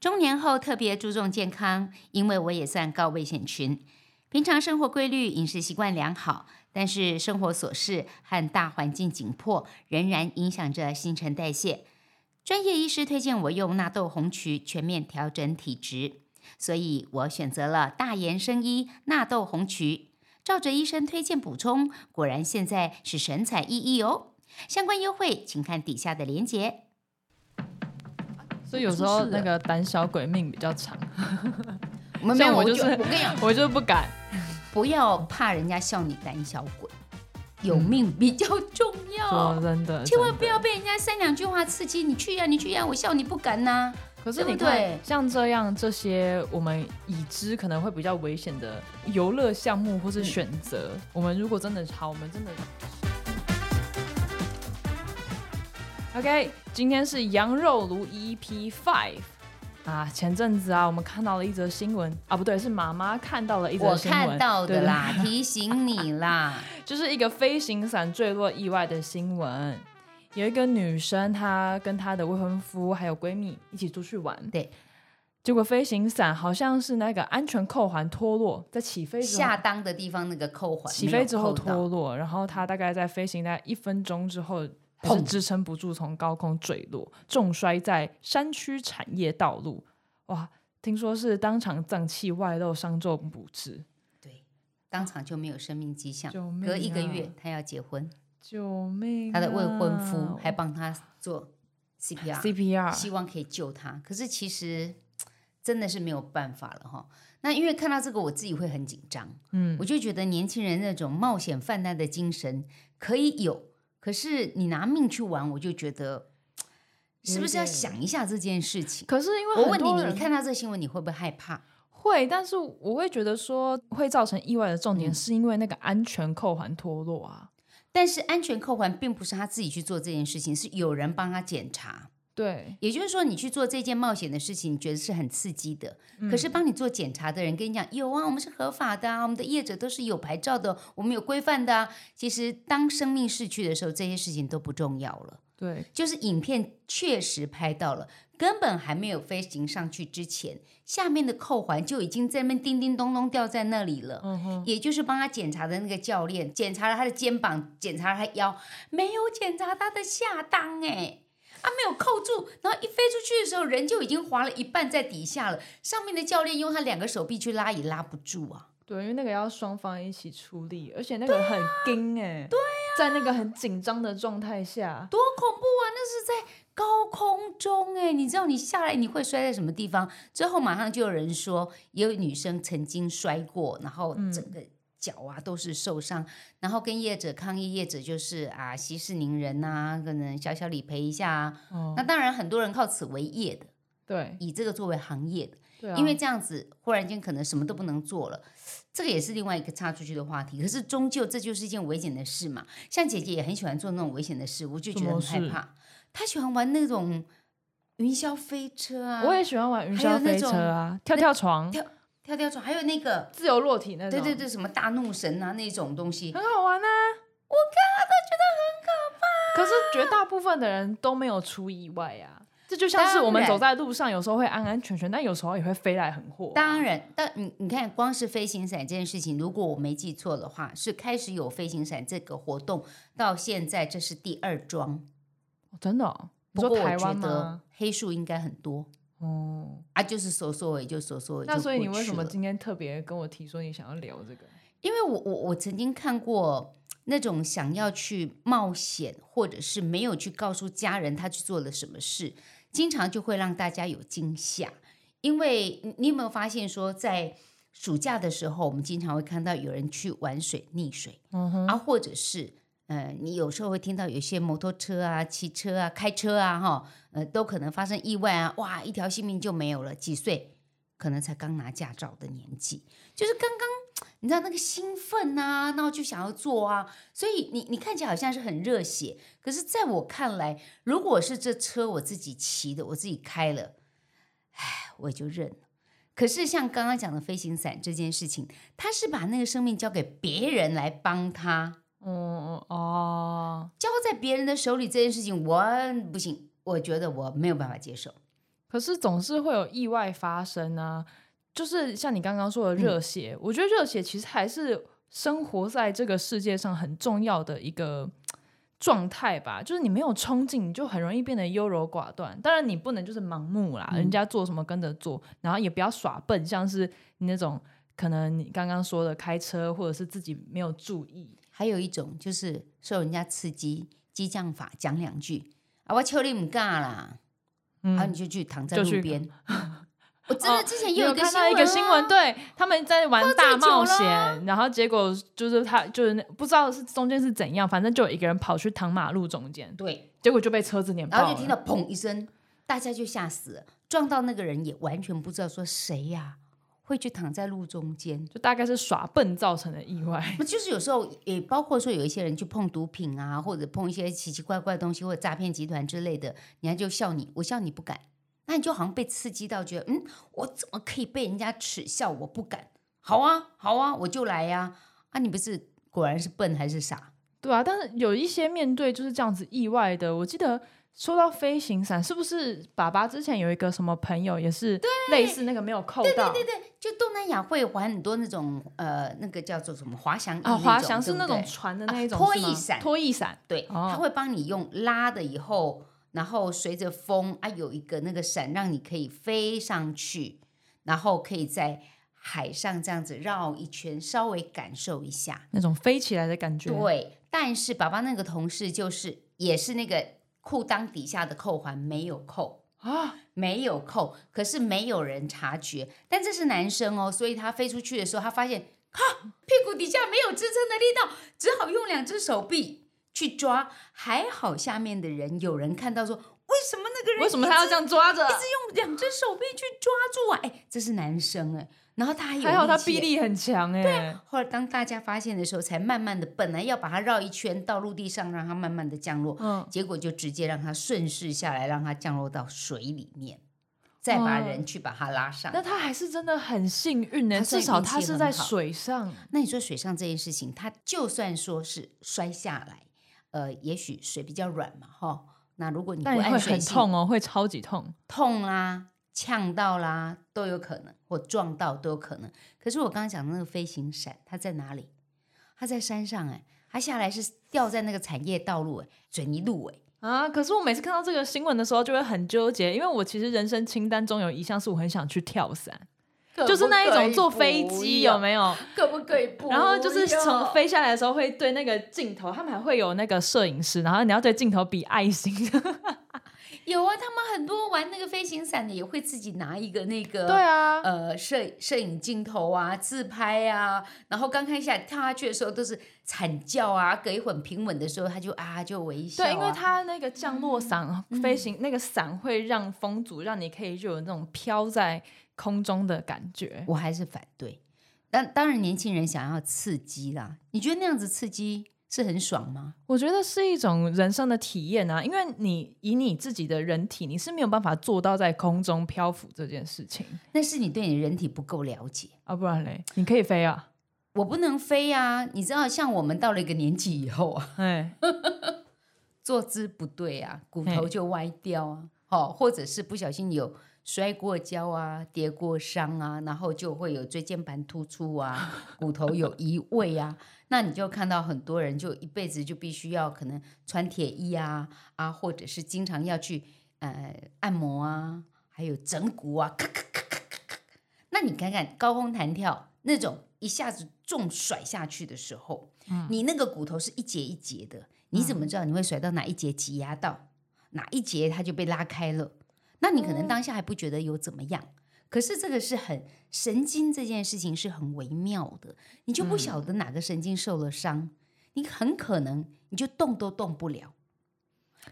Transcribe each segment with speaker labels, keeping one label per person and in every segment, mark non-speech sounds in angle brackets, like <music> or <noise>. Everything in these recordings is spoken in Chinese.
Speaker 1: 中年后特别注重健康，因为我也算高危险群。平常生活规律、饮食习惯良好，但是生活琐事和大环境紧迫，仍然影响着新陈代谢。专业医师推荐我用纳豆红曲全面调整体质，所以我选择了大研生医纳豆红曲，照着医生推荐补充，果然现在是神采奕奕哦。相关优惠请看底下的链接。
Speaker 2: 所以有时候那个胆小鬼命比较长，
Speaker 1: 没有，
Speaker 2: 像我就是
Speaker 1: 我跟你讲，<laughs>
Speaker 2: 我就不敢。
Speaker 1: 不要怕人家笑你胆小鬼，有命比较重要。
Speaker 2: 说真的，
Speaker 1: 千万不要被人家三两句话刺激，你去呀、你去呀、我笑你不敢呐、
Speaker 2: 可是你看
Speaker 1: 对，
Speaker 2: 像这样这些我们已知可能会比较危险的游乐项目或是选择，我们如果真的好，我们真的。OK，今天是羊肉炉 EP Five 啊，前阵子啊，我们看到了一则新闻啊，不对，是妈妈看到了一则新闻，我
Speaker 1: 看到
Speaker 2: 对
Speaker 1: 的啦，<laughs> 提醒你啦。<laughs>
Speaker 2: 就是一个飞行伞坠落意外的新闻。有一个女生，她跟她的未婚夫还有闺蜜一起出去玩，
Speaker 1: 对，
Speaker 2: 结果飞行伞好像是那个安全扣环脱落，在起飞
Speaker 1: 下裆的地方那个扣环
Speaker 2: 起飞之后脱落，然后她大概在飞行大概一分钟之后，
Speaker 1: 砰
Speaker 2: 支撑不住从高空坠落，重摔在山区产业道路。哇，听说是当场脏器外露，伤重不治。
Speaker 1: 对，当场就没有生命迹象。
Speaker 2: 救命
Speaker 1: 隔一个
Speaker 2: 啊
Speaker 1: 月，他要结婚，
Speaker 2: 救命、啊！
Speaker 1: 她的未婚夫还帮他做
Speaker 2: CPR，CPR，
Speaker 1: 希望可以救他。可是其实真的是没有办法了哈。那因为看到这个，我自己会很紧张。
Speaker 2: 嗯，
Speaker 1: 我就觉得年轻人那种冒险犯难的精神可以有，可是你拿命去玩，我就觉得是不是要想一下这件事情？
Speaker 2: 可是因为
Speaker 1: 我问你，你看到这新闻，你会不会害怕？
Speaker 2: 会，但是我会觉得说会造成意外的重
Speaker 1: 嗯
Speaker 2: 点是因为那个安全扣环脱落啊。
Speaker 1: 但是安全扣环并不是他自己去做这件事情，是有人帮他检查。
Speaker 2: 对，
Speaker 1: 也就是说，你去做这件冒险的事情，你觉得是很刺激的。
Speaker 2: 嗯
Speaker 1: 可是帮你做检查的人跟你讲，有啊，我们是合法的啊，我们的业者都是有牌照的，我们有规范的啊。其实当生命逝去的时候，这些事情都不重要了。
Speaker 2: 对，
Speaker 1: 就是影片确实拍到了，根本还没有飞行上去之前，下面的扣环就已经在那边叮叮咚咚掉在那里了。
Speaker 2: 嗯哼，
Speaker 1: 也就是帮他检查的那个教练，检查了他的肩膀，检查了他腰，没有检查他的下裆，哎，啊没有扣住，然后一飞出去的时候，人就已经滑了一半在底下了。上面的教练用他两个手臂去拉也拉不住啊。
Speaker 2: 对，因为那个要双方一起出力，而且那个很惊哎、对在那个很紧张的状态下，
Speaker 1: 多恐怖啊！那是在高空中哎，你知道你下来你会摔在什么地方？之后马上就有人说，也有女生曾经摔过，然后整个脚啊都是受伤，然后跟业者抗议，业者就是啊息事宁人呐、可能小小理赔一下啊。
Speaker 2: 哦，
Speaker 1: 那当然很多人靠此为业的，
Speaker 2: 对，
Speaker 1: 以这个作为行业的，
Speaker 2: 对啊，
Speaker 1: 因为这样子忽然间可能什么都不能做了。这个也是另外一个插出去的话题，可是终究这就是一件危险的事嘛。像姐姐也很喜欢做那种危险的事，我就觉得很害怕。她喜欢玩那种云霄飞车啊，
Speaker 2: 我也喜欢玩云霄飞车啊，跳跳床，
Speaker 1: 跳跳跳床，还有那个
Speaker 2: 自由落体那种，
Speaker 1: 对对，对，什么大怒神啊那种东西，
Speaker 2: 很好玩啊。
Speaker 1: 我看了都觉得很可怕。
Speaker 2: 可是绝大部分的人都没有出意外呀、这就像是我们走在路上，有时候会安安全全，但有时候也会飞来横祸。
Speaker 1: 当然，但你你看，光是飞行伞这件事情，如果我没记错的话，是开始有飞行伞这个活动到现在，这是第二桩。
Speaker 2: 哦真的、
Speaker 1: 不过我觉得
Speaker 2: 吗？
Speaker 1: 黑数应该很多
Speaker 2: 哦，
Speaker 1: 啊，就是搜索尾就搜索尾。就
Speaker 2: 那所以你为什么今天特别跟我提说你想要聊这个？
Speaker 1: 因为我我我曾经看过那种想要去冒险，或者是没有去告诉家人他去做了什么事，经常就会让大家有惊吓。因为你你有没有发现说，在暑假的时候，我们经常会看到有人去玩水溺水，
Speaker 2: 嗯，
Speaker 1: 啊，或者是呃，你有时候会听到有些摩托车啊、骑车啊、开车啊，哈，呃，都可能发生意外啊，哇，一条性命就没有了。几岁？可能才刚拿驾照的年纪，就是刚刚你知道那个兴奋啊，然后就想要做啊，所以你你看起来好像是很热血，可是在我看来，如果是这车我自己骑的，我自己开了，唉，我也就认了。可是像刚刚讲的飞行伞这件事情，他是把那个生命交给别人来帮他，
Speaker 2: 嗯哦，
Speaker 1: 交在别人的手里这件事情，我不行，我觉得我没有办法接受。
Speaker 2: 可是总是会有意外发生啊，就是像你刚刚说的热血，我觉得热血其实还是生活在这个世界上很重要的一个状态吧。就是你没有冲劲，你就很容易变得优柔寡断。当然，你不能就是盲目啦，人家做什么跟着做，然后也不要耍笨，像是你那种可能你刚刚说的开车，或者是自己没有注意。
Speaker 1: 还有一种就是受人家刺激，激将法讲两句啊，我求你唔干啦。然后你就去躺在路边。<laughs> 我真的之前也
Speaker 2: 有看到一个新闻，对，他们在玩大冒险，然后结果就是他就是不知道是中间是怎样，反正就有一个人跑去躺马路中间，
Speaker 1: 对，
Speaker 2: 结果就被车子碾爆，
Speaker 1: 然后就听到砰一声，大家就吓死了，撞到那个人也完全不知道说谁呀。会去躺在路中间，
Speaker 2: 就大概是耍笨造成的意外。<laughs>
Speaker 1: 那就是有时候也包括说有一些人去碰毒品啊，或者碰一些奇奇怪怪的东西，或者诈骗集团之类的，人家就笑你，我笑你不敢，那你就好像被刺激到，觉得嗯，我怎么可以被人家耻笑？我不敢。好啊，好啊，我就来呀！啊，你不是果然是笨还是傻？
Speaker 2: 对啊，但是有一些面对就是这样子意外的，我记得。说到飞行伞，是不是爸爸之前有一个什么朋友也是类似那个没有扣
Speaker 1: 到？对对对对，就东南亚会玩很多那种呃，那个叫做什么滑翔翼
Speaker 2: 啊，滑翔
Speaker 1: 是
Speaker 2: 那种船的那一种
Speaker 1: 拖翼伞，
Speaker 2: 拖翼伞，
Speaker 1: 对，他会帮你用拉的以后，然后随着风啊，有一个那个伞让你可以飞上去，然后可以在海上这样子绕一圈，稍微感受一下
Speaker 2: 那种飞起来的感觉。
Speaker 1: 对，但是爸爸那个同事就是也是那个。裤裆底下的扣环没有扣啊，没有扣，可是没有人察觉。但这是男生哦，所以他飞出去的时候，他发现哈屁股底下没有支撑的力道，只好用两只手臂去抓。还好下面的人有人看到说，为什么那个人
Speaker 2: 为什么他要这样抓着，
Speaker 1: 一直用两只手臂去抓住啊？哎，这是男生哎。然后他还有
Speaker 2: 还好，他臂力很强哎。
Speaker 1: 对。后来当大家发现的时候，才慢慢的，本来要把它绕一圈到陆地上，让它慢慢的降落。嗯。结果就直接让它顺势下来，让它降落到水里面，再把人去把它拉上。
Speaker 2: 那他还是真的很幸运呢，至少他是在水上。
Speaker 1: 那你说水上这件事情，他就算说是摔下来，呃，也许水比较软嘛，哈。那如果你不按水
Speaker 2: 性，痛哦，会超级痛，
Speaker 1: 痛啦。呛到啦都有可能，或撞到都有可能。可是我刚刚讲的那个飞行伞，它在哪里？它在山上哎，它下来是掉在那个产业道路哎，水泥路哎
Speaker 2: 啊！可是我每次看到这个新闻的时候，就会很纠结，因为我其实人生清单中有一项是我很想去跳伞，就是那一种坐飞机有没有？
Speaker 1: 可不可以不？
Speaker 2: 然后就是从飞下来的时候会对那个镜头，他们还会有那个摄影师，然后你要对镜头比爱心。
Speaker 1: 有啊，他们很多玩那个飞行伞的也会自己拿一个那个，
Speaker 2: 对啊，
Speaker 1: 呃，摄摄影镜头啊，自拍啊，然后刚开始跳下去的时候都是惨叫啊，隔一会平稳的时候他就啊就微笑。
Speaker 2: 对，因为他那个降落伞飞行那个伞会让风阻，让你可以就有那种飘在空中的感觉。
Speaker 1: 我还是反对，但当然年轻人想要刺激啦，你觉得那样子刺激？是很爽吗？
Speaker 2: 我觉得是一种人生的体验啊，因为你以你自己的人体，你是没有办法做到在空中漂浮这件事情。
Speaker 1: 那是你对你人体不够了解
Speaker 2: 啊，不然嘞，你可以飞啊，
Speaker 1: 我不能飞啊。你知道，像我们到了一个年纪以后啊，哎，<laughs> 坐姿不对啊，骨头就歪掉啊，好，或者是不小心有。摔过跤啊，跌过伤啊，然后就会有椎间盘突出啊，<laughs> 骨头有移位啊，那你就看到很多人就一辈子就必须要可能穿铁衣啊啊，或者是经常要去呃按摩啊，还有整骨啊，咔咔咔咔咔咔。那你看看高空弹跳那种一下子重甩下去的时候，你那个骨头是一节一节的，你怎么知道你会甩到哪一节挤压到哪一节它就被拉开了？那你可能当下还不觉得有怎么样，可是这个是很神经这件事情是很微妙的，你就不晓得哪个神经受了伤，你很可能你就动都动不了。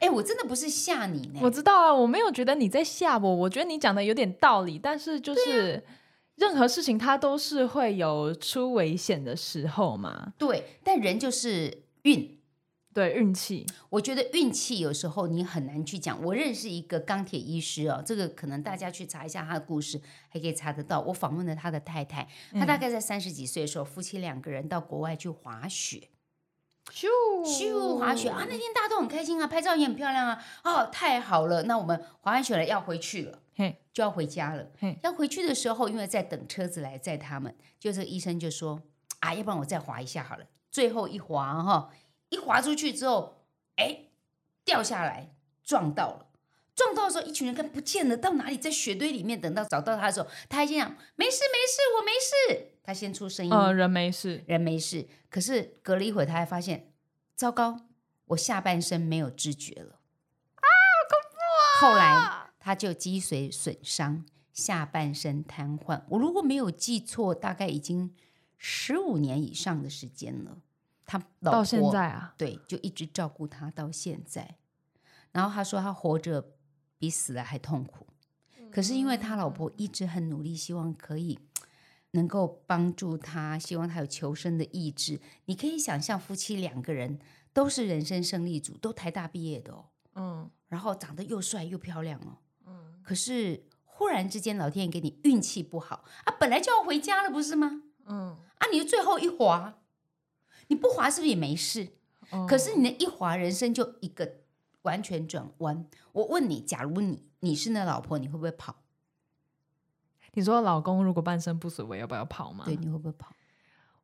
Speaker 1: 哎，我真的不是吓你呢，
Speaker 2: 我知道啊，我没有觉得你在吓我，我觉得你讲的有点道理，但是就是任何事情它都是会有出危险的时候嘛。
Speaker 1: 对，但人就是运。
Speaker 2: 对运气，
Speaker 1: 我觉得运气有时候你很难去讲。我认识一个钢铁医师哦，这个可能大家去查一下他的故事，还可以查得到。我访问了他的太太，他大概在三十几岁的时候，夫妻两个人到国外去滑雪，咻咻滑雪啊！那天大家都很开心啊，拍照也很漂亮啊，哦，太好了！那我们滑完雪了要回去了，嘿，就要回家了
Speaker 2: 嘿。
Speaker 1: 要回去的时候，因为在等车子来载他们，就这个医生就说：“啊，要不然我再滑一下好了。”最后一滑哈，一滑出去之后，哎，掉下来撞到了。撞到的时候，一群人看不见了，到哪里？在雪堆里面。等到找到他的时候，他还先讲：“没事，没事，我没事。”他先出声音，
Speaker 2: 呃，人没事，
Speaker 1: 人没事。可是隔了一会儿，他还发现，糟糕，我下半身没有知觉了啊，恐怖啊！后来他就脊髓损伤，下半身瘫痪。我如果没有记错，大概已经十五年以上的时间了。他老
Speaker 2: 到现
Speaker 1: 婆
Speaker 2: 在啊，
Speaker 1: 对，就一直照顾他到现在。然后他说，他活着比死了还痛苦。可是因为他老婆一直很努力，希望可以能够帮助他，希望他有求生的意志。你可以想象，夫妻两个人都是人生胜利组，都台大毕业的哦，
Speaker 2: 嗯
Speaker 1: 然后长得又帅又漂亮哦。嗯可是忽然之间，老天爷给你运气不好啊，本来就要回家了，不是吗？
Speaker 2: 嗯，
Speaker 1: 啊，你最后一滑，你不滑是不是也没事？
Speaker 2: 嗯
Speaker 1: 可是你那一滑，人生就一个完全转弯。我问你，假如你你是那老婆，你会不会跑？
Speaker 2: 你说老公如果半身不遂，我要不要跑吗？
Speaker 1: 对，你会不会跑？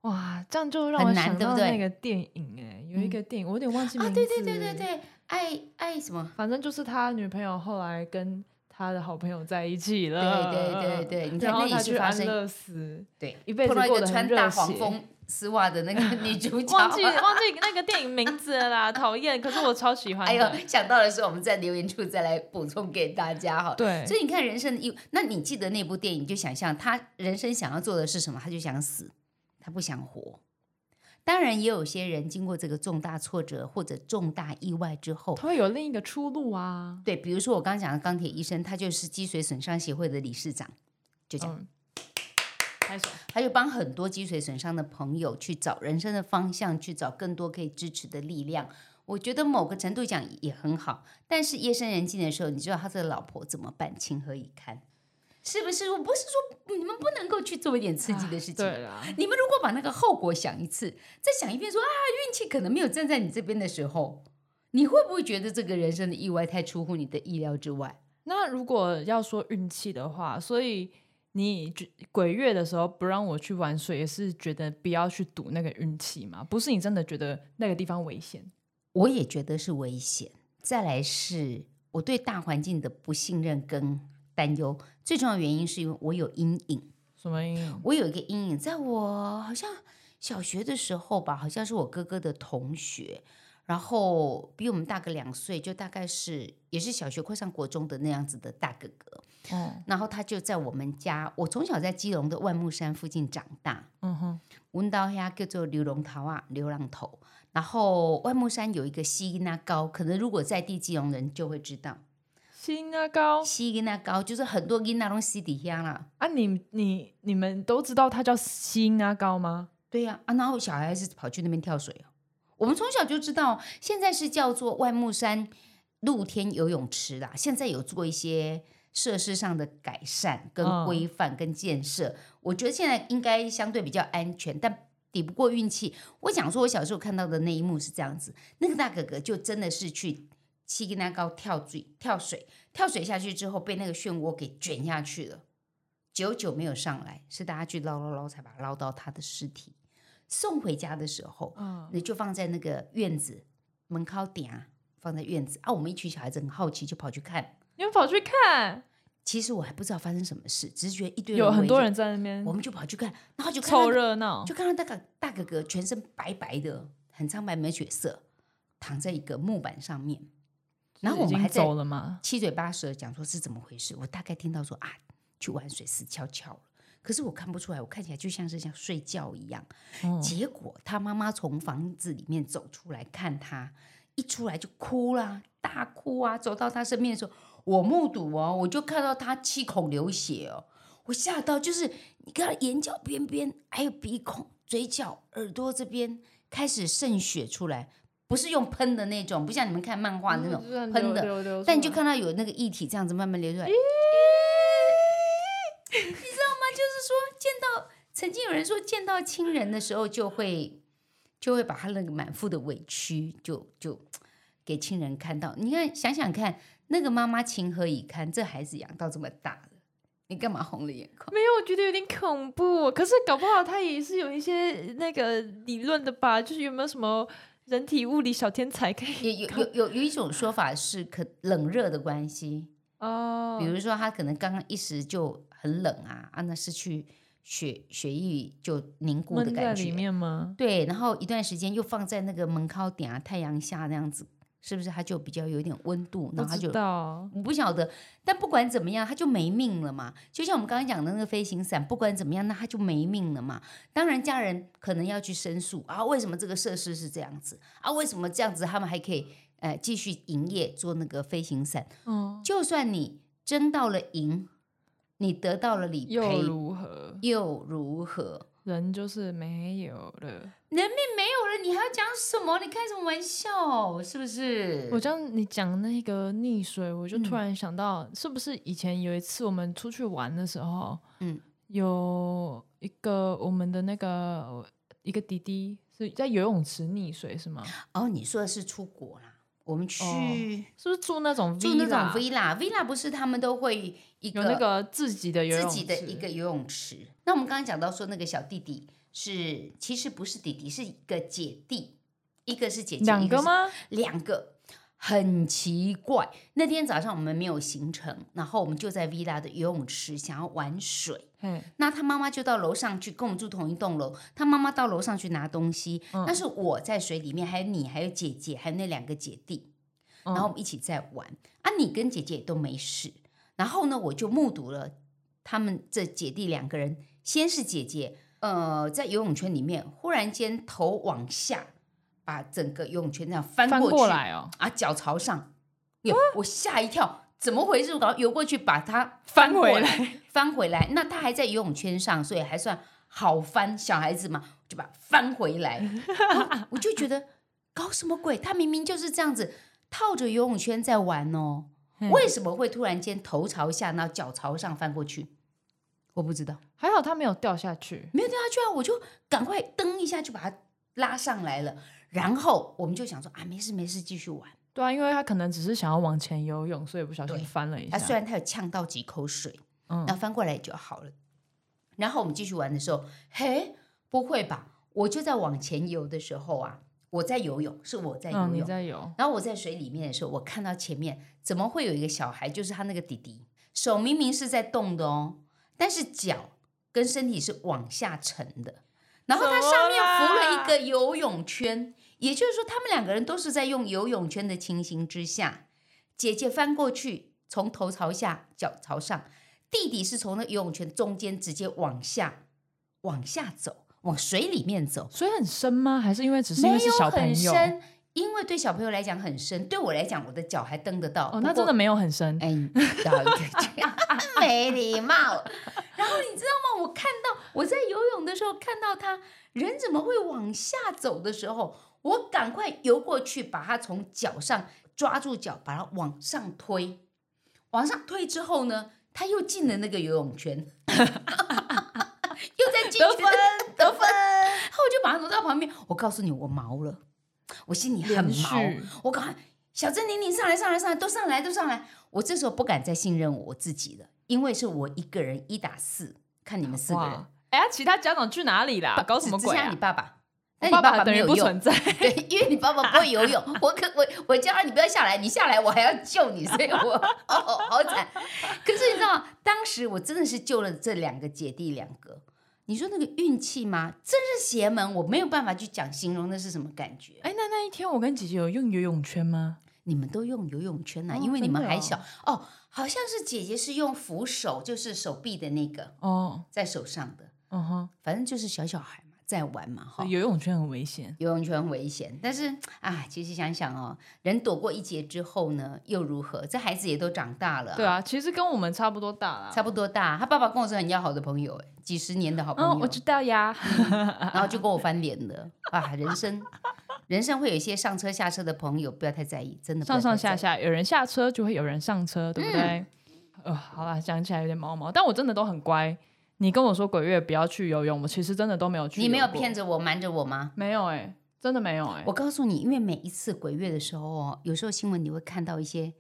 Speaker 2: 哇，这样就让我想到那个电影哎、有一个电影、我有点忘记名
Speaker 1: 啊，对对对对，对，爱爱什么？
Speaker 2: 反正就是他女朋友后来跟他的好朋友在一起了，
Speaker 1: 对对对对，你 <laughs> 看那
Speaker 2: 然后他
Speaker 1: 也是发生
Speaker 2: 去安乐死，
Speaker 1: 对
Speaker 2: 一辈子过
Speaker 1: 穿大黄蜂丝袜的那个女主角，
Speaker 2: 忘记 <laughs> 忘记那个电影名字了啦，讨厌，可是我超喜欢
Speaker 1: 哎。呦，想到的时候，我们在留言处再来补充给大家哈。
Speaker 2: 对，
Speaker 1: 所以你看人生的意，那你记得那部电影，就想象他人生想要做的是什么？他就想死，他不想活。当然，也有些人经过这个重大挫折或者重大意外之后，
Speaker 2: 他会有另一个出路啊。
Speaker 1: 对，比如说我刚刚讲的钢铁医生，他就是脊髓损伤协会的理事长，就这样，
Speaker 2: 嗯，拍手。
Speaker 1: 他就帮很多脊髓损伤的朋友去找人生的方向，去找更多可以支持的力量。我觉得某个程度讲也很好，但是夜深人静的时候，你知道他这个老婆怎么办？情何以堪？是不是？我不是说你们不能够去做一点刺激的事情。
Speaker 2: 对啦，
Speaker 1: 你们如果把那个后果想一次，再想一遍说啊，运气可能没有站在你这边的时候，你会不会觉得这个人生的意外太出乎你的意料之外？
Speaker 2: 那如果要说运气的话，所以你鬼月的时候不让我去玩水，也是觉得不要去赌那个运气嘛？不是你真的觉得那个地方危险？
Speaker 1: 我也觉得是危险。再来是我对大环境的不信任跟担忧，最重要的原因是因为我有阴影。
Speaker 2: 什么阴影？
Speaker 1: 我有一个阴影，在我好像小学的时候吧，好像是我哥哥的同学，然后比我们大个两岁，就大概是也是小学快上国中的那样子的大哥哥。
Speaker 2: 嗯，
Speaker 1: 然后他就在我们家，我从小在基隆的万木山附近长大，
Speaker 2: 嗯哼，
Speaker 1: 闻到呀叫做流浪头啊，流浪头。然后万木山有一个西那高，可能如果在地基隆人就会知道，
Speaker 2: 新啊高
Speaker 1: 西那高就是很多囡那种西底下啦。
Speaker 2: 啊，你你你们都知道它叫新啊高吗？
Speaker 1: 对呀啊然后小孩是跑去那边跳水哦。我们从小就知道，现在是叫做万木山露天游泳池啦，现在有做一些设施上的改善、跟
Speaker 2: 嗯
Speaker 1: 规范、跟建设。我觉得现在应该相对比较安全，但抵不过运气。我想说，我小时候看到的那一幕是这样子：那个大哥哥就真的是去七根那高跳水，跳水，跳水下去之后被那个漩涡给卷下去了，久久没有上来，是大家去捞捞捞才把他捞到他的尸体。送回家的时候，
Speaker 2: 嗯，
Speaker 1: 那就放在那个院子门口顶啊，放在院子啊。我们一群小孩子很好奇，就跑去看。
Speaker 2: 你们跑去看，
Speaker 1: 其实我还不知道发生什么事，只是觉得一堆
Speaker 2: 有很多人在那边
Speaker 1: 我们就跑去看，然后就看
Speaker 2: 凑
Speaker 1: 到
Speaker 2: 热闹，
Speaker 1: 就看到大哥大哥哥全身白白的，很苍白没血色，躺在一个木板上面。然后我们还在
Speaker 2: 走了吗？
Speaker 1: 七嘴八舌讲说是怎么回事。我大概听到说啊，去玩水死翘翘了，可是我看不出来，我看起来就像是像睡觉一样。
Speaker 2: 哦
Speaker 1: 结果他妈妈从房子里面走出来看他，一出来就哭啦，大哭啊！走到他身边的时候，我目睹哦，我就看到他七孔流血哦，我吓到，就是你看他眼角边边还有鼻孔、嘴角、耳朵这边开始渗血出来，不是用喷的那种，不像你们看漫画那种
Speaker 2: 嗯
Speaker 1: 喷的，但你就看到有那个液体这样子慢慢流出来。你知道吗？就是说，见到曾经有人说，见到亲人的时候，就会就会把他那个满腹的委屈，就就给亲人看到。你看，想想看，那个妈妈情何以堪？这孩子养到这么大了，你干嘛红了眼眶？
Speaker 2: 没有，我觉得有点恐怖。可是搞不好他也是有一些那个理论的吧？就是有没有什么人体物理小天才可以
Speaker 1: 有有有有有一种说法是可冷热的关系，
Speaker 2: 哦
Speaker 1: 比如说他可能刚刚一时就很冷啊，啊，那是去血血液就凝固的感觉。
Speaker 2: 面吗？
Speaker 1: 对，然后一段时间又放在那个门靠顶啊、太阳下那样子，是不是它就比较有点温度？然后它就
Speaker 2: 道。
Speaker 1: 我不晓得，但不管怎么样，它就没命了嘛。就像我们刚刚讲的那个飞行伞，不管怎么样，那它就没命了嘛。当然，家人可能要去申诉啊，为什么这个设施是这样子啊？为什么这样子他们还可以呃继续营业做那个飞行伞？
Speaker 2: 嗯，
Speaker 1: 就算你争到了赢，你得到了理
Speaker 2: 又，如何？
Speaker 1: 又如何？
Speaker 2: 人就是没有了。
Speaker 1: 人命没有了，你还要讲什么？你开什么玩笑？是不是？
Speaker 2: 我讲你讲那个溺水，我就
Speaker 1: 嗯
Speaker 2: 突然想到，是不是以前有一次我们出去玩的时候，
Speaker 1: 嗯，
Speaker 2: 有一个我们的那个一个弟弟是在游泳池溺水是吗？
Speaker 1: 哦，你说的是出国啦？我们去。
Speaker 2: 哦是不是住那种
Speaker 1: 住那种 villa，villa，villa 不是他们都会一个
Speaker 2: 有那个自己的游泳池，
Speaker 1: 自己的一个游泳池。那我们刚刚讲到说那个小弟弟是其实不是弟弟，是一个姐弟，一个是姐姐，
Speaker 2: 两个吗？
Speaker 1: 两个。很奇怪，那天早上我们没有行程，然后我们就在 villa 的游泳池想要玩水。
Speaker 2: 嗯，
Speaker 1: 那他妈妈就到楼上去，跟我们住同一栋楼。他妈妈到楼上去拿东西，
Speaker 2: 嗯
Speaker 1: 那是我在水里面，还有你，还有姐姐，还有那两个姐弟。
Speaker 2: 嗯
Speaker 1: 然后我们一起在玩啊，你跟姐姐也都没事。然后呢，我就目睹了他们这姐弟两个人，先是姐姐，呃，在游泳圈里面忽然间头往下，把整个游泳圈这样翻
Speaker 2: 翻
Speaker 1: 过去
Speaker 2: 过来哦，
Speaker 1: 啊，脚朝上，哟，我吓一跳，怎么回事？我赶快游过去把它
Speaker 2: 翻
Speaker 1: 过
Speaker 2: 回来，
Speaker 1: 翻回来。那他还在游泳圈上，所以还算好翻。小孩子嘛，就把它翻回来。<laughs> 啊我就觉得搞什么鬼？他明明就是这样子套着游泳圈在玩哦，
Speaker 2: 嗯
Speaker 1: 为什么会突然间头朝下，然后脚朝上翻过去？我不知道，
Speaker 2: 还好他没有掉下去。
Speaker 1: 没有掉下去啊，我就赶快蹬一下就把它拉上来了。然后我们就想说啊，没事没事，继续玩。
Speaker 2: 对啊，因为他可能只是想要往前游泳，所以不小心翻了一下。
Speaker 1: 他虽然他有呛到几口水，
Speaker 2: 嗯
Speaker 1: 那翻过来也就好了。然后我们继续玩的时候，嘿，不会吧？我就在往前游的时候啊，我在游泳，是我在游
Speaker 2: 嗯，你
Speaker 1: 泳。
Speaker 2: 在游，
Speaker 1: 然后我在水里面的时候，我看到前面怎么会有一个小孩，就是他那个弟弟，手明明是在动的哦，但是脚跟身体是往下沉的。然后他上面浮了一个游泳圈，也就是说，他们两个人都是在用游泳圈的情形之下，姐姐翻过去，从头朝下，脚朝上；弟弟是从那游泳圈中间直接往下，往下走，往水里面走。
Speaker 2: 所以很深吗？还是因为只是因为小朋友？
Speaker 1: 深，因为对小朋友来讲很深，对我来讲，我的脚还蹬得到。
Speaker 2: 哦，那真的没有很深。
Speaker 1: 哎，你知道 <laughs> 没礼貌。然后你知道吗？我看到我在游泳的时候看到他人怎么会往下走的时候，我赶快游过去，把他从脚上抓住脚，把他往上推。往上推之后呢，他又进了那个游泳圈，<laughs> 又在进
Speaker 2: 分
Speaker 1: 我告诉你，我毛了，我心里很
Speaker 2: 连
Speaker 1: 毛
Speaker 2: 续。
Speaker 1: 我赶快，小珍妮你上来，上来，上来，都上来，都上来。我这时候不敢再信任我自己了，因为是我一个人一打四，看你们四个人，
Speaker 2: 哎呀，其他家长去哪里啦？搞什么鬼啊
Speaker 1: 你？爸爸，
Speaker 2: 我
Speaker 1: 但你爸
Speaker 2: 爸
Speaker 1: 没有用
Speaker 2: 不存，在。<laughs>
Speaker 1: 对，因为你爸爸不会游泳，<laughs> 我可我我叫他你不要下来，你下来我还要救你，所以我 <laughs> 哦好惨。可是你知道，当时我真的是救了这两个姐弟两个。你说那个运气吗？真是邪门，我没有办法去讲形容那是什么感觉。
Speaker 2: 哎，那那一天我跟姐姐有用游泳圈吗？
Speaker 1: 你们都用游泳圈呐、
Speaker 2: 哦
Speaker 1: 因为你们还小哦好像是姐姐是用扶手，就是手臂的那个
Speaker 2: 哦，
Speaker 1: 在手上的，
Speaker 2: 嗯哼，
Speaker 1: 反正就是小小孩嘛，在玩嘛哈。
Speaker 2: 游泳圈很危险。
Speaker 1: 游泳圈很危险，但是啊，其实想想哦，人躲过一劫之后呢，又如何？这孩子也都长大了、
Speaker 2: 对，啊，其实跟我们差不多大啦。
Speaker 1: 差不多大。他爸爸跟我是很要好的朋友，哎，几十年的好朋友，
Speaker 2: 嗯，我知道呀。
Speaker 1: 然后就跟我翻脸了啊！人生，人生会有一些上车下车的朋友，不要太在意，真的
Speaker 2: 上上。下下，有人下车就会有人上车，对不对？
Speaker 1: 嗯
Speaker 2: 呃，好啦，讲起来有点毛毛，但我真的都很乖。你跟我说鬼月不要去游泳，我其实真的都没有去。
Speaker 1: 你没有骗？着我，瞒着我吗？
Speaker 2: 没有哎、真的没有哎、
Speaker 1: 我告诉你，因为每一次鬼月的时候哦，有时候新闻你会看到一些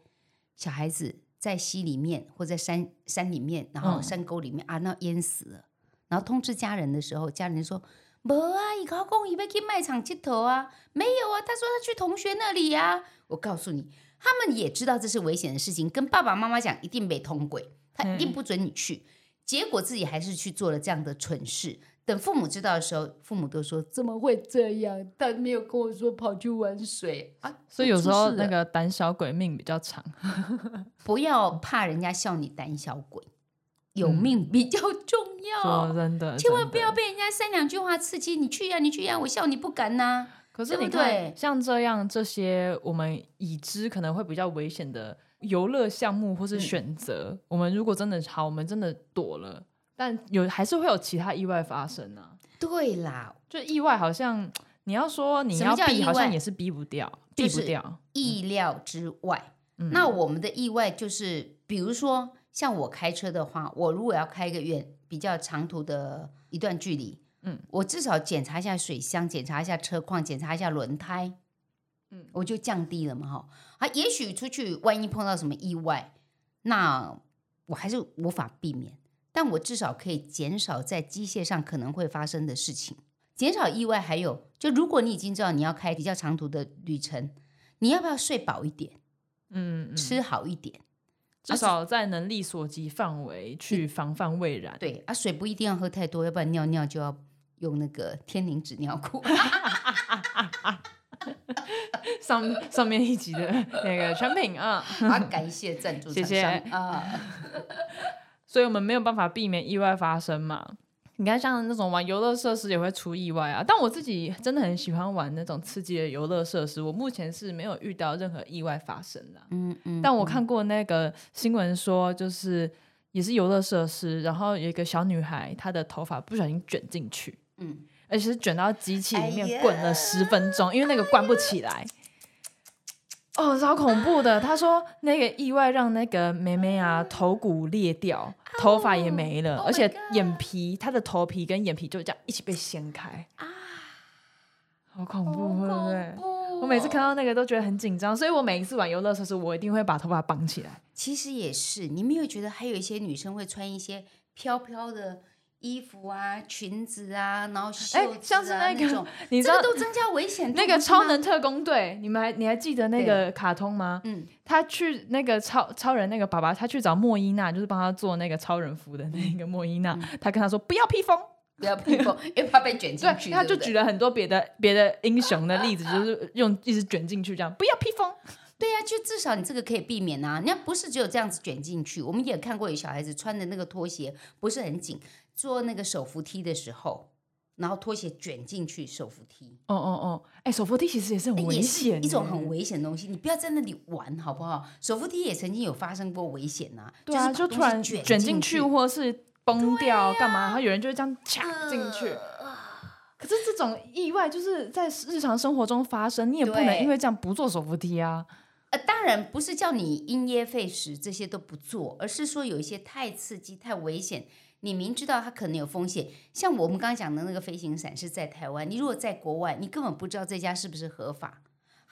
Speaker 1: 小孩子在溪里面或在山山里面，然后
Speaker 2: 嗯
Speaker 1: 山沟里面、啊，那淹死了。然后通知家人的时候，家人说：“没啊，伊高公伊要去卖场接头啊，没有啊，他说他去同学那里呀、我告诉你，他们也知道这是危险的事情，跟爸爸妈妈讲一定被通鬼，他一定不准你去。结果自己还是去做了这样的蠢事。等父母知道的时候，父母都说怎么会这样？他没有跟我说跑去玩水啊。
Speaker 2: 所以有时候那个胆小鬼命比较长。<laughs>
Speaker 1: 不要怕人家笑你胆小鬼，有命比较重要。
Speaker 2: 说真的，
Speaker 1: 千万不要被人家三两句话刺激，你去呀、你去呀、我笑你不敢呐、
Speaker 2: 可是
Speaker 1: 对不
Speaker 2: 你看，
Speaker 1: 对
Speaker 2: 像这样这些我们已知可能会比较危险的游乐项目或是
Speaker 1: 嗯
Speaker 2: 选择，我们如果真的好，我们真的躲了，但有还是会有其他意外发生啊。
Speaker 1: 对啦，
Speaker 2: 就意外好像你要说你要避，好像也是避不掉，
Speaker 1: 就是
Speaker 2: 避不掉。
Speaker 1: 意料之外。
Speaker 2: 嗯
Speaker 1: 那我们的意外就是，比如说像我开车的话，我如果要开一个远比较长途的一段距离，
Speaker 2: 嗯，
Speaker 1: 我至少检查一下水箱，检查一下车况，检查一下轮胎，
Speaker 2: 嗯
Speaker 1: 我就降低了嘛哈。啊，也许出去万一碰到什么意外，那我还是无法避免，但我至少可以减少在机械上可能会发生的事情，减少意外。还有，就如果你已经知道你要开比较长途的旅程，你要不要睡饱一点？
Speaker 2: 嗯，嗯
Speaker 1: 吃好一点。
Speaker 2: 至少在能力所及范围去防范未然。
Speaker 1: 对啊，水不一定要喝太多，要不然尿尿就要用那个天灵纸尿裤。<laughs> <laughs>
Speaker 2: 上上面一集的那个产品啊，
Speaker 1: 啊，感谢赞助
Speaker 2: 谢谢
Speaker 1: 啊。<laughs>
Speaker 2: 所以我们没有办法避免意外发生嘛。你看，像那种玩游乐设施也会出意外啊。但我自己真的很喜欢玩那种刺激的游乐设施，我目前是没有遇到任何意外发生的啊、
Speaker 1: 嗯嗯，
Speaker 2: 但我看过那个新闻说，就是也是游乐设施，然后有一个小女孩，她的头发不小心卷进去，
Speaker 1: 嗯，
Speaker 2: 而且是卷到机器里面滚了十分钟，因为那个关不起来。哦，超恐怖的！他说那个意外让那个妹妹啊头骨裂掉，头发也没了
Speaker 1: ，Oh
Speaker 2: 而且眼皮，她的头皮跟眼皮就这样一起被掀开
Speaker 1: 啊，
Speaker 2: 好恐怖，对不对？
Speaker 1: 怖
Speaker 2: 我每次看
Speaker 1: 哦
Speaker 2: 到那个都觉得很紧张，所以我每一次玩游乐设施，我一定会把头发绑起来。
Speaker 1: 其实也是，你没有觉得还有一些女生会穿一些飘飘的衣服啊、裙子啊，然后袖
Speaker 2: 哎
Speaker 1: 子啊
Speaker 2: 像是那个
Speaker 1: 种，<laughs>
Speaker 2: 你知道
Speaker 1: 这个都增加危险。
Speaker 2: 那个超能特工队，你们还你还记得那个卡通吗？
Speaker 1: 嗯，
Speaker 2: 他去那个超超人那个爸爸，他去找莫伊娜，就是帮他做那个超人服的那个莫伊娜，他跟他说不要披风，
Speaker 1: 不要披风，<laughs> 因为怕被卷进
Speaker 2: 对，
Speaker 1: 去。
Speaker 2: 他就举了很多别的别的英雄的例子，就是用一直卷进去这样，不要披风。
Speaker 1: 对呀、就至少你这个可以避免啊。人家不是只有这样子卷进去，我们也看过有小孩子穿的那个拖鞋不是很紧，坐那个手扶梯的时候，然后拖鞋卷进去手扶梯，
Speaker 2: 哦哦哦，哎，手扶梯其实也是很危险，
Speaker 1: 一种很。危险的东西，你不要在那里玩好不好？手扶梯也曾经有发生过危险呐、
Speaker 2: 对啊，就突然
Speaker 1: 卷
Speaker 2: 卷进
Speaker 1: 进去，啊
Speaker 2: 或是崩掉干嘛，然后有人就会这样卡进去。
Speaker 1: 呃
Speaker 2: 可是这种意外就是在日常生活中发生，你也不能因为这样不做手扶梯啊。
Speaker 1: 呃，当然不是叫你因噎废食这些都不做，而是说有一些太刺激、太危险，你明知道它可能有风险。像我们刚刚讲的那个飞行伞是在台湾，你如果在国外，你根本不知道这家是不是合法，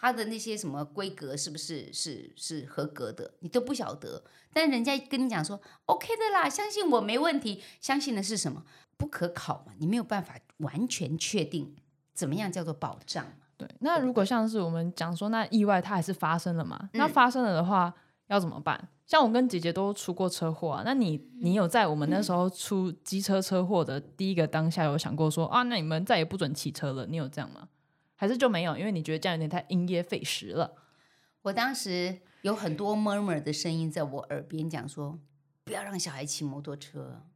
Speaker 1: 它的那些什么规格是不是是是合格的，你都不晓得。但人家跟你讲说 OK 的啦，相信我没问题，相信的是什么？不可考嘛，你没有办法完全确定怎么样叫做保障嘛。
Speaker 2: 对，那如果像是我们讲说，那意外它还是发生了嘛？那
Speaker 1: 嗯
Speaker 2: 发生了的话要怎么办？像我跟姐姐都出过车祸啊，那你你有在我们那时候出机车车祸的第一个当下有想过说啊，那你们再也不准骑车了？你有这样吗？还是就没有？因为你觉得这样有点太因噎废食了。
Speaker 1: 我当时有很多 murmur 的声音在我耳边讲说，不要让小孩骑摩托车，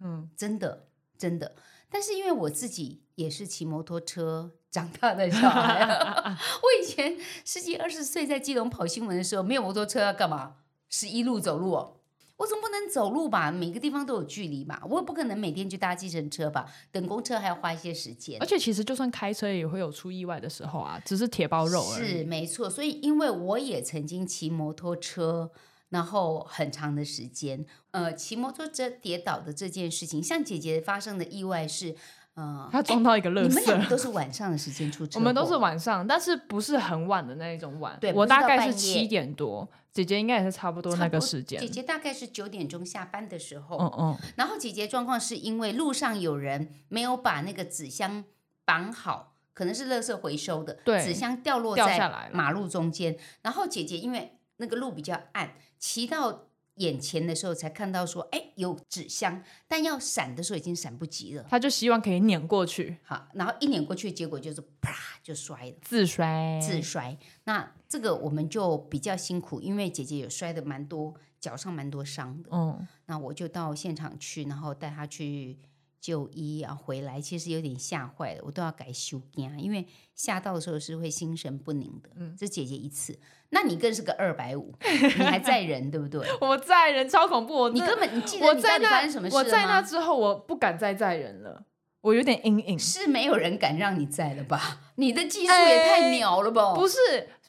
Speaker 2: 嗯，
Speaker 1: 真的真的。但是因为我自己也是骑摩托车长大的小孩，<laughs> <laughs> 我以前十几二十岁在基隆跑新闻的时候，没有摩托车要干嘛？是一路走路哦。我总不能走路吧？每个地方都有距离吧？我也不可能每天去搭计程车吧？等公车还要花一些时间
Speaker 2: 而。且其实就算开车也会有出意外的时候啊，只是铁包肉而已。
Speaker 1: 是没错，所以因为我也曾经骑摩托车，然后很长的时间，呃，骑摩托车跌倒的这件事情，像姐姐发生的意外是，嗯，
Speaker 2: 他撞到一个垃
Speaker 1: 你们两个。都是晚上的时间出车祸，<laughs>
Speaker 2: 我们都是晚上，但是不是很晚的那一种晚。
Speaker 1: 对
Speaker 2: 我大概是七点多，姐姐应该也是差不多那个时间
Speaker 1: 姐。姐大概是九点钟下班的时候，
Speaker 2: 嗯嗯，
Speaker 1: 然后姐姐状况是因为路上有人没有把那个纸箱绑好，可能是垃圾回收的，
Speaker 2: 对
Speaker 1: 纸箱掉落在
Speaker 2: 掉下来
Speaker 1: 马路中间。然后姐姐因为那个路比较暗，骑到眼前的时候才看到说，哎，有纸箱，但要闪的时候已经闪不及了。
Speaker 2: 他就希望可以碾过去，
Speaker 1: 好，然后一碾过去，结果就是啪就摔了。
Speaker 2: 自摔。
Speaker 1: 自摔，那这个我们就比较辛苦，因为姐姐有摔的蛮多，脚上蛮多伤的。
Speaker 2: 嗯，
Speaker 1: 那我就到现场去，然后带她去就医啊，回来其实有点吓坏了，我都要改修啊，因为吓到的时候是会心神不宁的。嗯，这姐姐一次，那你更是个二百五，<laughs> 你还在人对不对？<laughs>
Speaker 2: 我在人超恐怖，我
Speaker 1: 你根本你记得你到
Speaker 2: 我在那
Speaker 1: 底发生什么事
Speaker 2: 我在？那之后，我不敢再载人了，我有点阴影。
Speaker 1: 是没有人敢让你载了吧？<laughs> 你的技术也太鸟了吧？
Speaker 2: 不是，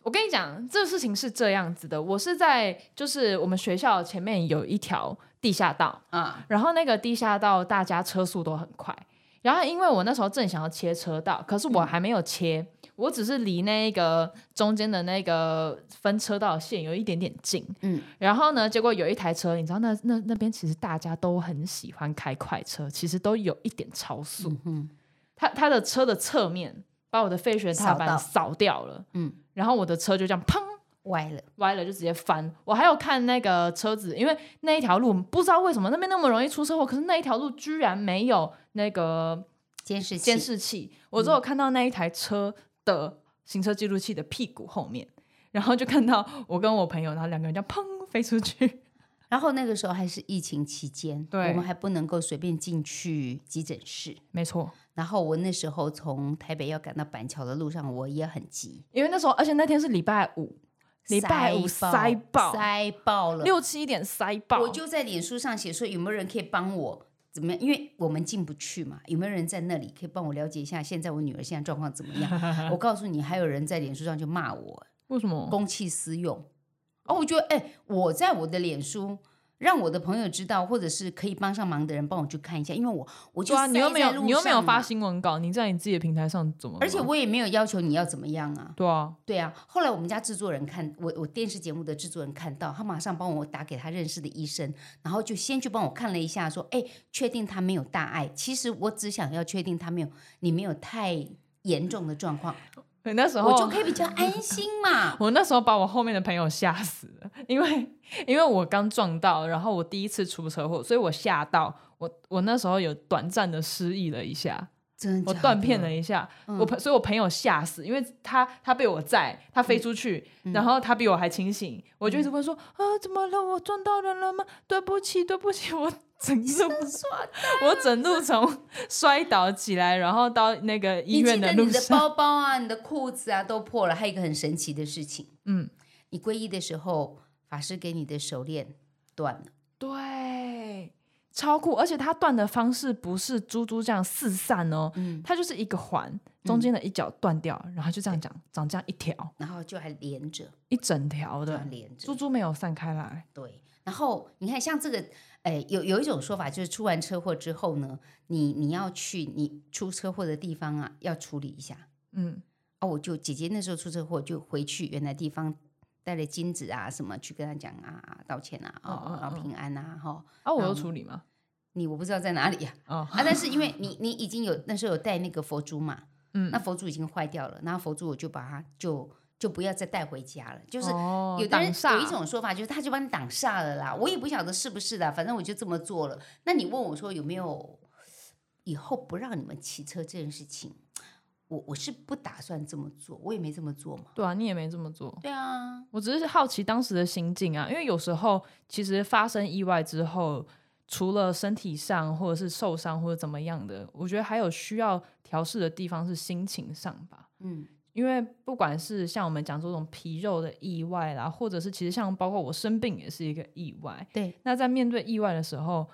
Speaker 2: 我跟你讲，这事情是这样子的，我是在就是我们学校前面有一条地下道，
Speaker 1: 嗯，
Speaker 2: 然后那个地下道大家车速都很快，然后因为我那时候正想要切车道，可是我还没有切，我只是离那个中间的那个分车道线有一点点近，
Speaker 1: 嗯，
Speaker 2: 然后呢，结果有一台车，你知道那那那边其实大家都很喜欢开快车，其实都有一点超速，
Speaker 1: 嗯
Speaker 2: 他他的车的侧面把我的废水踏板扫掉了，
Speaker 1: 嗯，
Speaker 2: 然后我的车就这样砰
Speaker 1: 歪了，
Speaker 2: 歪了，就直接翻。我还有看那个车子，因为那一条路不知道为什么那边那么容易出车祸，可是那一条路居然没有那个
Speaker 1: 监视器。
Speaker 2: 监视器，我只有看到那一台车的行车记录器的屁股后面，然后就看到我跟我朋友，然后两个人这样砰飞出去。
Speaker 1: 然后那个时候还是疫情期间，
Speaker 2: 对。
Speaker 1: 我们还不能够随便进去急诊室。
Speaker 2: 没错，
Speaker 1: 然后我那时候从台北要赶到板桥的路上，我也很急，
Speaker 2: 因为那时候，而且那天是礼拜五，礼拜五塞爆，
Speaker 1: 塞爆了。
Speaker 2: 六七点塞爆，
Speaker 1: 我就在脸书上写说有没有人可以帮我怎么样？因为我们进不去嘛，有没有人在那里可以帮我了解一下现在我女儿现在状况怎么样？<laughs> 我告诉你，还有人在脸书上就骂我
Speaker 2: 为什么？
Speaker 1: 公器私用。哦，我觉得哎，我在我的脸书。让我的朋友知道，或者是可以帮上忙的人帮我去看一下，因为我我就
Speaker 2: 对啊，你又没有，你又没有发新闻稿，你在你自己的平台上怎么？
Speaker 1: 而且我也没有要求你要怎么样啊。
Speaker 2: 对啊，
Speaker 1: 对啊，后来我们家制作人看我我电视节目的制作人看到，他马上帮我打给他认识的医生，然后就先去帮我看了一下，说，哎，确定他没有大碍。其实我只想要确定他没有你没有太严重的状况，
Speaker 2: 你那时候
Speaker 1: 我就可以比较安心嘛。<laughs>
Speaker 2: 我那时候把我后面的朋友吓死了，因为 <laughs> 因为我刚撞到，然后我第一次出车祸，所以我吓到我，我那时候有短暂的失忆了一下，
Speaker 1: 真的假
Speaker 2: 我断片了一下，
Speaker 1: 嗯。
Speaker 2: 我朋，所以我朋友吓死，因为他他被我载，他飞出去，
Speaker 1: 嗯。
Speaker 2: 然后他比我还清醒，我就一直问说啊，怎么了？我撞到人了吗？对不起，对不起，我整路我整路从摔倒起来，然后到那个医
Speaker 1: 你
Speaker 2: 院
Speaker 1: 记得你的，包包啊、你的裤子啊都破了，还有一个很神奇的事情，
Speaker 2: 嗯，
Speaker 1: 你皈依的时候，法师给你的手链断了。
Speaker 2: 对，超酷，而且它断的方式不是珠珠这样四散哦，
Speaker 1: 嗯，
Speaker 2: 它就是一个环，中间的一角断掉，然后就这样长长这样一条，
Speaker 1: 然后就还连着，
Speaker 2: 一整条的，
Speaker 1: 连着。
Speaker 2: 珠。珠没有散开来，
Speaker 1: 对，然后你看，像这个，哎，有有一种说法，就是出完车祸之后呢，你你要去你出车祸的地方啊，要处理一下。
Speaker 2: 嗯，
Speaker 1: 啊，我就姐姐那时候出车祸，就回去原来地方带了金子啊什么，去跟他讲啊，道歉啊，哦，然后
Speaker 2: 嗯
Speaker 1: 平安啊，哈、
Speaker 2: 啊，我有
Speaker 1: 嗯
Speaker 2: 处理吗？
Speaker 1: 你我不知道在哪里呀、
Speaker 2: 哦，
Speaker 1: 啊，但是因为你你已经有那时候有带那个佛珠嘛，
Speaker 2: 嗯
Speaker 1: 那佛珠已经坏掉了，然后佛珠我就把它就就不要再带回家了，就是
Speaker 2: 哦
Speaker 1: 有的人有一种说法，就是他就把你挡煞了啦。我也不晓得是不是的，反正我就这么做了。那你问我说有没有以后不让你们骑车这件事情，我我是不打算这么做，我也没这么做嘛。
Speaker 2: 对啊，你也没这么做。
Speaker 1: 对啊，
Speaker 2: 我只是好奇当时的心境啊，因为有时候其实发生意外之后，除了身体上或者是受伤或者怎么样的，我觉得还有需要调试的地方是心情上吧。
Speaker 1: 嗯，
Speaker 2: 因为不管是像我们讲这种皮肉的意外啦，或者是其实像包括我生病也是一个意外。
Speaker 1: 对，
Speaker 2: 那在面对意外的时候，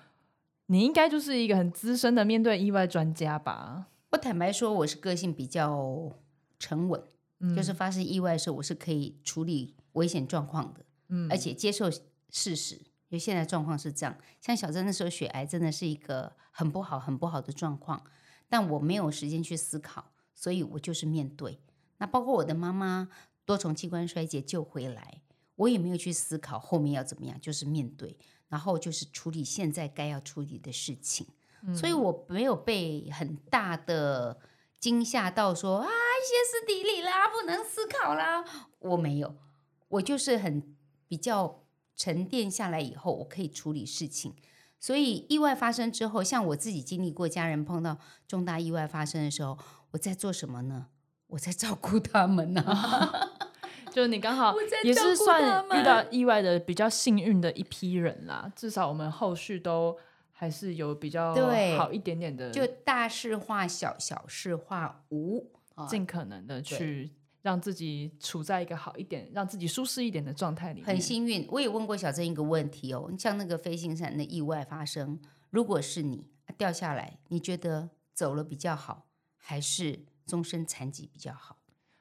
Speaker 2: 你应该就是一个很资深的面对意外专家吧？
Speaker 1: 我坦白说，我是个性比较沉稳，
Speaker 2: 嗯
Speaker 1: 就是发生意外的时候，我是可以处理危险状况的，
Speaker 2: 嗯
Speaker 1: 而且接受事实。因为现在状况是这样，像小珍那时候血癌真的是一个很不好、很不好的状况。但我没有时间去思考，所以我就是面对。那包括我的妈妈多重器官衰竭救回来，我也没有去思考后面要怎么样，就是面对，然后就是处理现在该要处理的事情。所以我没有被很大的惊吓到说啊歇斯底里啦，不能思考啦，我没有，我就是很比较沉淀下来以后，我可以处理事情。所以意外发生之后，像我自己经历过家人碰到重大意外发生的时候，我在做什么呢？我在照顾他们呢、<laughs>
Speaker 2: 就是你刚好 <laughs> 也是算遇到意外的比较幸运的一批人啦，至少我们后续都还是有比较好一点点的，
Speaker 1: 就大事化小，小事化无。啊
Speaker 2: 尽可能的去让自己处在一个好一点、让自己舒适一点的状态里面。
Speaker 1: 很幸运，我也问过小珍一个问题哦，像那个飞行伞的意外发生，如果是你掉下来，你觉得走了比较好，还是终身残疾比较好？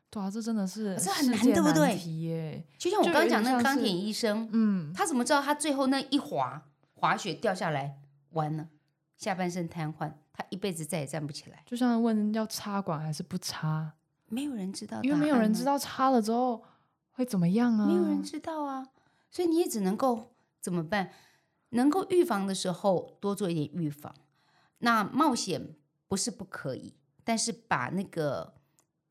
Speaker 2: 对啊，这真的是
Speaker 1: 这很难对不对。就像我刚刚讲那个钢铁
Speaker 2: 是
Speaker 1: 医生，
Speaker 2: 嗯，
Speaker 1: 他怎么知道他最后那一滑滑雪掉下来，完了，下半身瘫痪，他一辈子再也站不起来？
Speaker 2: 就像问要插管还是不插，
Speaker 1: 没有人知道，
Speaker 2: 因为没有人知
Speaker 1: 道。
Speaker 2: 道插了之后会怎么样啊。
Speaker 1: 没有人知道啊，所以你也只能够怎么办？能够预防的时候多做一点预防。那冒险不是不可以，但是把那个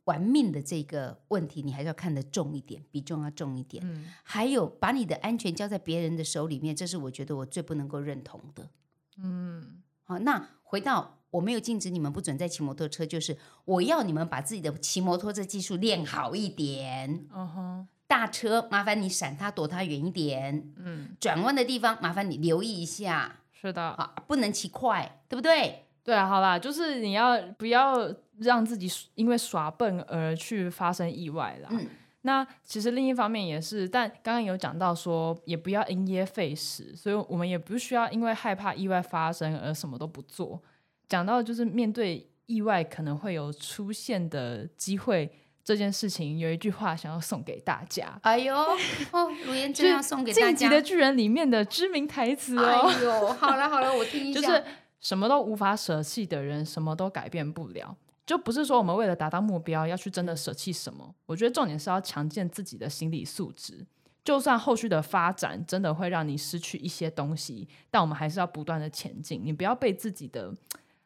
Speaker 1: 玩命的这个问题，你还是要看得重一点，比重要重一点。
Speaker 2: 嗯，
Speaker 1: 还有把你的安全交在别人的手里面，这是我觉得我最不能够认同的。
Speaker 2: 嗯，
Speaker 1: 好，那回到我没有禁止你们不准再骑摩托车，就是我要你们把自己的骑摩托车技术练好一点。
Speaker 2: 嗯哼，
Speaker 1: 大车麻烦你闪它躲它远一点，
Speaker 2: 嗯，
Speaker 1: 转弯的地方麻烦你留意一下，
Speaker 2: 是的，
Speaker 1: 啊，不能骑快，对不对？
Speaker 2: 对啊，好啦，就是你要不要让自己因为耍笨而去发生意外啦？
Speaker 1: 嗯
Speaker 2: 那其实另一方面也是，但刚刚有讲到说，也不要因噎废食，所以我们也不需要因为害怕意外发生而什么都不做。讲到就是面对意外可能会有出现的机会这件事情，有一句话想要送给大家，
Speaker 1: 哎呦，哦，卢妍真要送给《大家。
Speaker 2: 晋级的巨人》里面的知名台词哦。
Speaker 1: 哎呦，好了好了，我听一 <laughs> 下。
Speaker 2: 就是什么都无法舍弃的人，什么都改变不了。就不是说我们为了达到目标要去真的舍弃什么，我觉得重点是要强健自己的心理素质。就算后续的发展真的会让你失去一些东西，但我们还是要不断的前进。你不要被自己的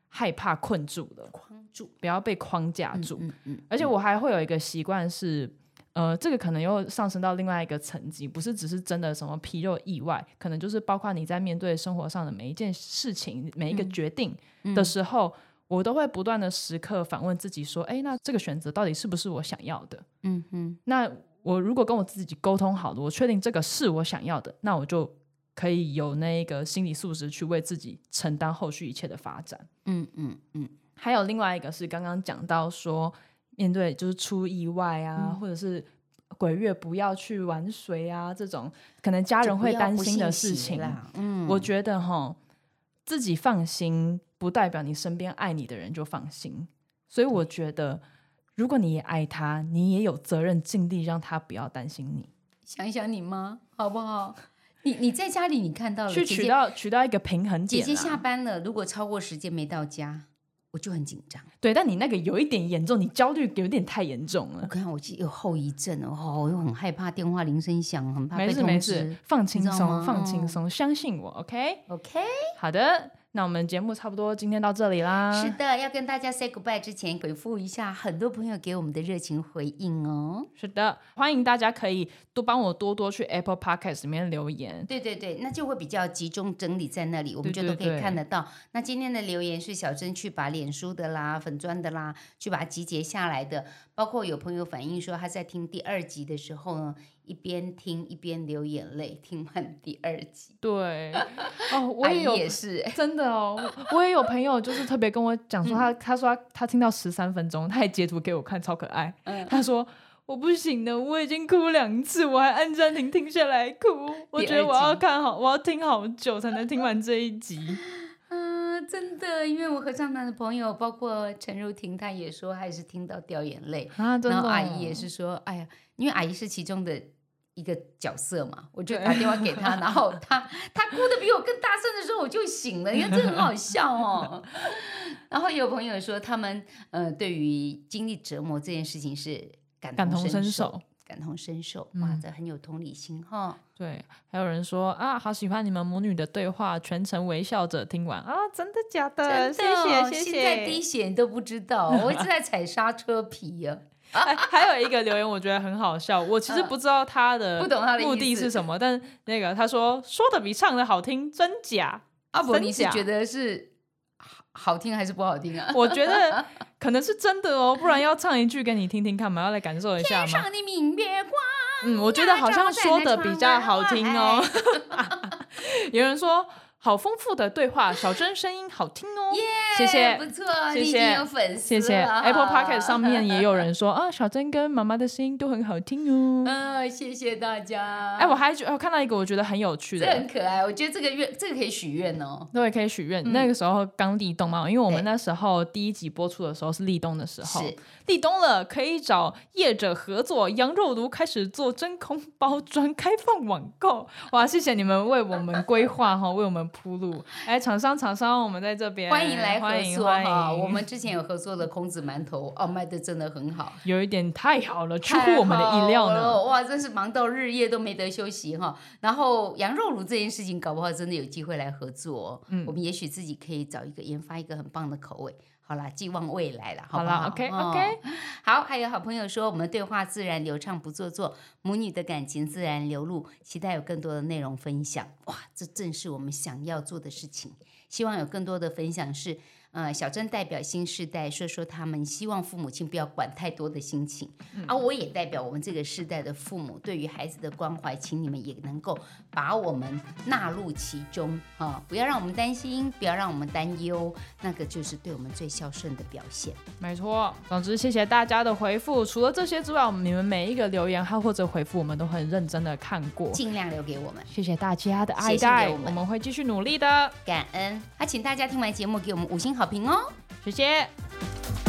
Speaker 2: 害怕困住了，
Speaker 1: 框住，
Speaker 2: 不要被框架
Speaker 1: 嗯
Speaker 2: 住。
Speaker 1: 嗯嗯，
Speaker 2: 而且我还会有一个习惯是，呃，这个可能又上升到另外一个层级，不是只是真的什么皮肉意外，可能就是包括你在面对生活上的每一件事情、每一个决定的时候，我都会不断的时刻反问自己说，哎，那这个选择到底是不是我想要的？
Speaker 1: 嗯嗯
Speaker 2: 那我如果跟我自己沟通好了，我确定这个是我想要的，那我就可以有那个心理素质去为自己承担后续一切的发展。
Speaker 1: 嗯嗯嗯，
Speaker 2: 还有另外一个是刚刚讲到说，面对就是出意外啊，或者是鬼月不要去玩水啊，这种可能家人会担心的事情，
Speaker 1: 啦。嗯，
Speaker 2: 我觉得哈，自己放心不代表你身边爱你的人就放心，所以我觉得。如果你也爱他，你也有责任尽力让他不要担心你，
Speaker 1: 想一想你妈好不好？你你在家里你看到了
Speaker 2: 去取到取到一个平衡点、啊。
Speaker 1: 姐姐下班了，如果超过时间没到家，我就很紧张。
Speaker 2: 对，但你那个有一点严重，你焦虑有点太严重了。
Speaker 1: 我看我有后遗症哦，我又很害怕电话铃声响，很怕
Speaker 2: 没
Speaker 1: 被通
Speaker 2: 事没事。，放轻松，放轻
Speaker 1: 哦
Speaker 2: 松，相信我，OK。
Speaker 1: OK，
Speaker 2: 好的，那我们节目差不多今天到这里啦。
Speaker 1: 是的，要跟大家 say goodbye 之前，回复一下很多朋友给我们的热情回应哦。
Speaker 2: 是的，欢迎大家可以多帮我多多去 Apple Podcast 里面留言。
Speaker 1: 对对对，那就会比较集中整理在那里，我们就都可以
Speaker 2: 对对对
Speaker 1: 看得到。那今天的留言是小珍去把脸书的啦、粉砖的啦，去把它集结下来的。包括有朋友反映说，他在听第二集的时候呢，一边听一边流眼泪，听完第二集。
Speaker 2: 对，哦，我也有 <laughs>
Speaker 1: 也是、欸，
Speaker 2: 真的哦，我也有朋友就是特别跟我讲说他，他说他他听到十三分钟，他也截图给我看，超可爱。
Speaker 1: 嗯
Speaker 2: 他说我不行的，我已经哭两次，我还按暂停停下来哭。<laughs> 我觉得我要看好，我要听好久才能听完这一集。
Speaker 1: 嗯，<laughs> 真的，因为我合唱团的朋友，包括陈如婷，她也说，她也是听到掉眼泪。
Speaker 2: 啊，真的、
Speaker 1: 然后阿姨也是说，哎呀，因为阿姨是其中的一个角色嘛，我就打电话给他，然后他 <laughs> 他哭的比我更大声的时候，我就醒了，因为这很好笑哦。<laughs> 然后有朋友说，他们呃对于经历折磨这件事情是感
Speaker 2: 感同身
Speaker 1: 身
Speaker 2: 受。
Speaker 1: 感同身受，哇，
Speaker 2: 嗯
Speaker 1: 这很有同理心哈。
Speaker 2: 对，还有人说啊，好喜欢你们母女的对话，全程微笑着听完啊，真的假的？
Speaker 1: 真的哦，
Speaker 2: 谢谢谢
Speaker 1: 心在滴。血你都不知道，我一直在踩刹车皮呀、
Speaker 2: 哎还有一个留言，我觉得很好笑，我其实
Speaker 1: 嗯
Speaker 2: 不知道他的
Speaker 1: 不懂他的
Speaker 2: 目的是什么，但那个他说说的比唱的好听，真假？
Speaker 1: 阿伯，你是觉得是好好听还是不好听啊？
Speaker 2: 我觉得 <laughs> 可能是真的哦，不然要唱一句给你听听看嘛，要来感受一下吗？
Speaker 1: 天上的明月光，
Speaker 2: 嗯，我觉得好像说的比较好听哦。<laughs> 有人说好丰富的对话，小珍声音好听哦。谢谢
Speaker 1: 不错，
Speaker 2: 谢
Speaker 1: 你已经
Speaker 2: 谢
Speaker 1: 有粉丝
Speaker 2: 谢谢 Apple Pocket 上面也有人说 <laughs> 啊，小珍跟妈妈的声音都很好听哦。
Speaker 1: 嗯，谢谢大家。
Speaker 2: 哎，我还觉我看到一个我觉得很有趣
Speaker 1: 这
Speaker 2: 的，
Speaker 1: 很可爱，我觉得这个愿这个可以许愿哦。
Speaker 2: 对，可以许愿。
Speaker 1: 嗯
Speaker 2: 那个时候刚立冬嘛，因为我们那时候第一集播出的时候是立冬的时候，
Speaker 1: 是
Speaker 2: 立冬了，可以找业者合作，羊肉炉开始做真空包装，开放网购。<laughs> 哇，谢谢你们为我们规划哈，为我们铺路。哎，厂商厂商，我们在这边
Speaker 1: 欢迎来合作
Speaker 2: 欢
Speaker 1: 哈。我们之前有合作的孔子馒头，哦，卖的真的很好。
Speaker 2: 有一点太好了，出乎我们的意料呢。
Speaker 1: 哇，真是忙到日夜都没得休息哈。然后羊肉炉这件事情，搞不好真的有机会来合作、哦。
Speaker 2: 嗯
Speaker 1: 我们也许自己可以找一个研发一个很棒的口味。好啦，寄望未来了，好不好
Speaker 2: ，OK
Speaker 1: 哦
Speaker 2: OK，
Speaker 1: 好，还有好朋友说，我们对话自然流畅不做作，母女的感情自然流露，期待有更多的内容分享。哇，这正是我们想要做的事情。希望有更多的分享是，呃，小珍代表新世代说说他们希望父母亲不要管太多的心情，啊，我也代表我们这个世代的父母对于孩子的关怀，请你们也能够把我们纳入其中啊，不要让我们担心，不要让我们担忧，那个就是对我们最孝顺的表现。
Speaker 2: 没错。总之，谢谢大家的回复。除了这些之外，我们你们每一个留言还或者回复，我们都很认真的看过。
Speaker 1: 尽量留给我们。
Speaker 2: 谢谢大家的爱戴，
Speaker 1: 我们
Speaker 2: 我们会继续努力的。
Speaker 1: 感恩，啊，请大家听完节目给我们五星好评哦
Speaker 2: 谢谢。